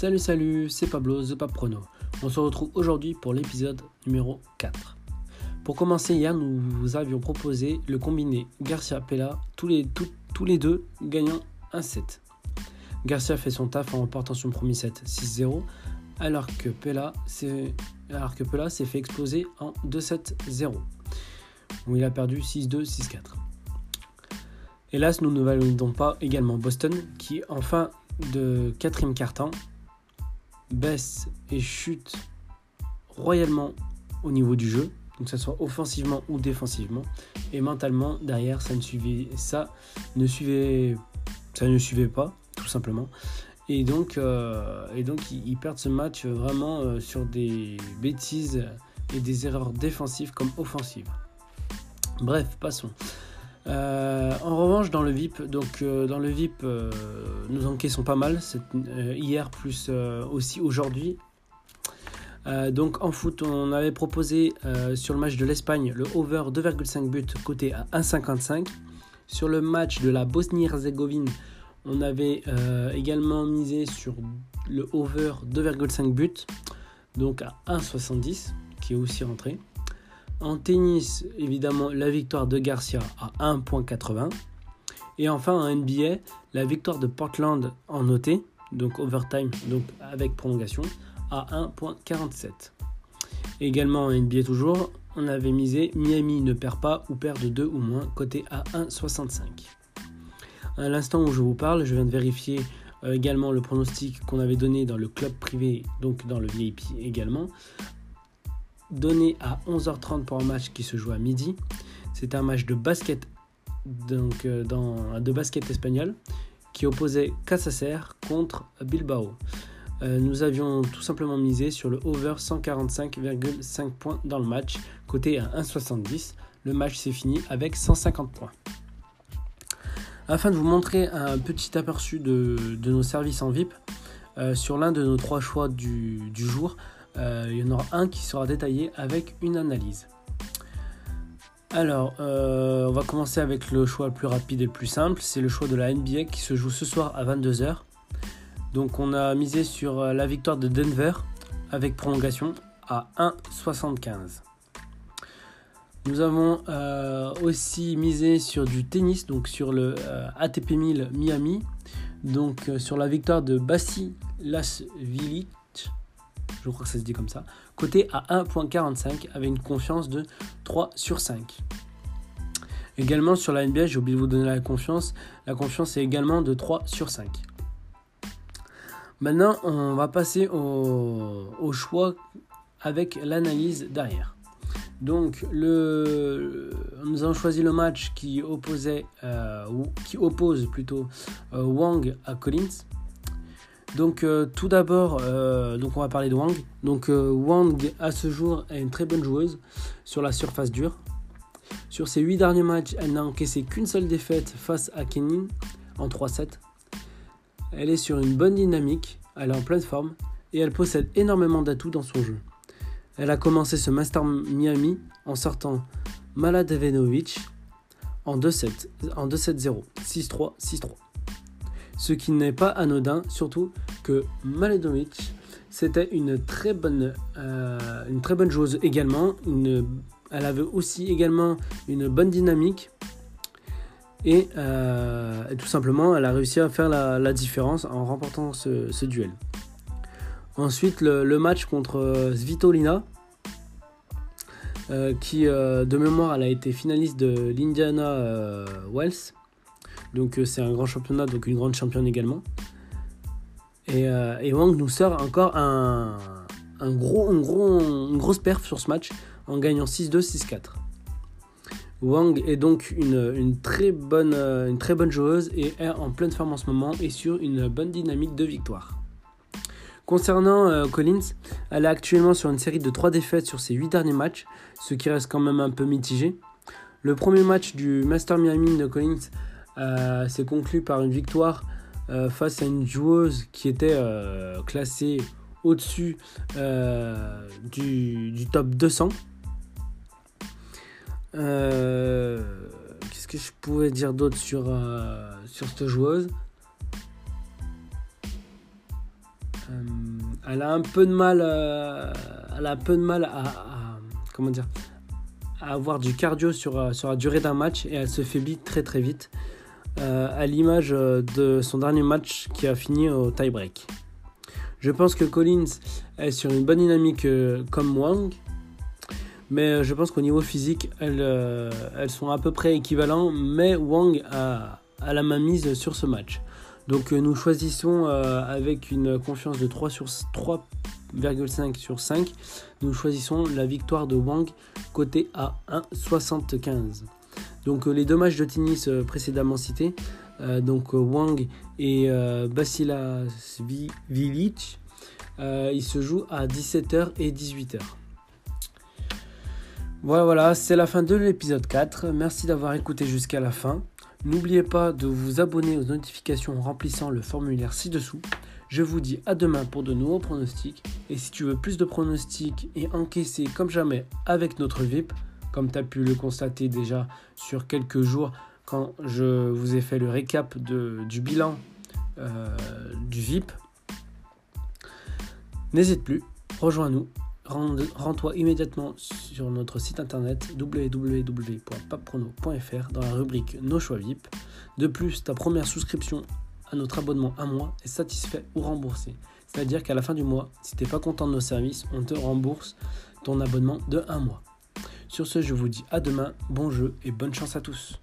Salut salut, c'est Pablo The Pap Prono. On se retrouve aujourd'hui pour l'épisode numéro 4. Pour commencer, hier nous vous avions proposé le combiné Garcia-Pella, tous les, tous les deux gagnant un set. Garcia fait son taf en remportant son premier set 6-0, alors que Pella s'est fait exploser en 2-7-0, où il a perdu 6-2, 6-4. Hélas, nous ne validons pas également Boston, qui en fin de quatrième quart-temps baisse et chute royalement au niveau du jeu, donc que ce soit offensivement ou défensivement, et mentalement derrière ça ne suivait ça ne suivait ça ne suivait pas tout simplement. Et donc, euh, et ils, perdent ce match vraiment euh, sur des bêtises et des erreurs défensives comme offensives. Bref, passons. Euh, en revanche, dans le VIP, donc dans le VIP, nos enquêtes pas mal. hier plus aussi aujourd'hui. en foot, on avait proposé sur le match de l'Espagne le over 2,5 buts côté à 1,55. Sur le match de la Bosnie-Herzégovine, on avait euh, également misé sur le over 2,5 buts, donc à 1,70, qui est aussi rentré. En tennis, évidemment, la victoire de Garcia à 1,80. Et enfin, en NBA, la victoire de Portland en OT, donc overtime, donc avec prolongation, à 1,47. Également en NBA toujours, on avait misé Miami ne perd pas ou perd de 2 ou moins, côté à 1,65. À l'instant où je vous parle, je viens de vérifier euh, également le pronostic qu'on avait donné dans le club privé, donc dans le VIP également. Donné à 11h30 pour un match qui se joue à midi. C'est un match de basket, donc euh, de basket espagnol, qui opposait Casacer contre Bilbao. Euh, nous avions tout simplement misé sur le over 145,5 points dans le match, côté à 1,70. Le match s'est fini avec 150 points. Afin de vous montrer un petit aperçu de, nos services en VIP, euh, sur l'un de nos trois choix du, jour, euh, il y en aura un qui sera détaillé avec une analyse. Alors, euh, on va commencer avec le choix le plus rapide et le plus simple. C'est le choix de la NBA qui se joue ce soir à 22h. Donc, on a misé sur la victoire de Denver avec prolongation à 1,75. Nous avons euh, aussi misé sur du tennis, donc sur le euh, ATP 1000 Miami, donc euh, sur la victoire de Bassi Lasvilic, je crois que ça se dit comme ça, côté à 1.45 avec une confiance de 3 sur 5. Également sur la NBA, j'ai oublié de vous donner la confiance, la confiance est également de 3 sur 5. Maintenant, on va passer au choix avec l'analyse derrière. Donc, le, nous avons choisi le match qui, opposait, euh, qui oppose plutôt euh, Wang à Collins. Donc, euh, tout d'abord, donc on va parler de Wang. Donc, Wang, à ce jour, est une très bonne joueuse sur la surface dure. Sur ses 8 derniers matchs, elle n'a encaissé qu'une seule défaite face à Kenin en 3-7. Elle est sur une bonne dynamique, elle est en pleine forme et elle possède énormément d'atouts dans son jeu. Elle a commencé ce Master Miami en sortant Maladevenovic en 2-7, en 2-7-0, 6-3, 6-3. Ce qui n'est pas anodin, surtout que Maladevenovic c'était une très bonne, euh, bonne joueuse également. elle avait aussi également une bonne dynamique. Et, euh, tout simplement, elle a réussi à faire la, différence en remportant ce duel. Ensuite, le, match contre euh, Svitolina, euh, qui euh, de mémoire, elle a été finaliste de l'Indiana Wells. Donc c'est un grand championnat, donc une grande championne également. Et, Wang nous sort encore un, gros, une grosse perf sur ce match en gagnant 6-2, 6-4. Wang est donc une, très bonne, une très bonne joueuse et est en pleine forme en ce moment et sur une bonne dynamique de victoire. Concernant euh, Collins, elle est actuellement sur une série de 3 défaites sur ses 8 derniers matchs, ce qui reste quand même un peu mitigé. Le premier match du Master Miami de Collins euh, conclu par une victoire euh, face à une joueuse qui était classée au-dessus du, top 200. Qu'est-ce que je pouvais dire d'autre sur, sur cette joueuse? Elle a un peu de mal, elle a un peu de mal à, comment dire, à avoir du cardio sur, sur la durée d'un match et elle se faiblit très très vite, à l'image de son dernier match qui a fini au tie-break. Je pense que Collins est sur une bonne dynamique comme Wang, mais je pense qu'au niveau physique, elles, sont à peu près équivalents, mais Wang a, la main mise sur ce match. Donc nous choisissons avec une confiance de 3 sur 3 1,5 sur 5, nous choisissons la victoire de Wang côté à 1,75. Donc euh, les deux matchs de tennis euh, précédemment cités, euh, donc Wang et Basila Vilic, ils se jouent à 17h et 18h. Voilà, voilà c'est la fin de l'épisode 4. Merci d'avoir écouté jusqu'à la fin. N'oubliez pas de vous abonner aux notifications en remplissant le formulaire ci-dessous. Je vous dis à demain pour de nouveaux pronostics. Et si tu veux plus de pronostics et encaisser comme jamais avec notre VIP, comme tu as pu le constater déjà sur quelques jours quand je vous ai fait le récap du bilan euh, du VIP, n'hésite plus, rejoins-nous, rends-toi immédiatement sur notre site internet www.papprono.fr dans la rubrique Nos choix VIP. De plus, ta première souscription à notre abonnement un mois est satisfait ou remboursé. C'est-à-dire qu'à la fin du mois, si tu n'es pas content de nos services, on te rembourse ton abonnement de un mois. Sur ce, je vous dis à demain, bon jeu et bonne chance à tous.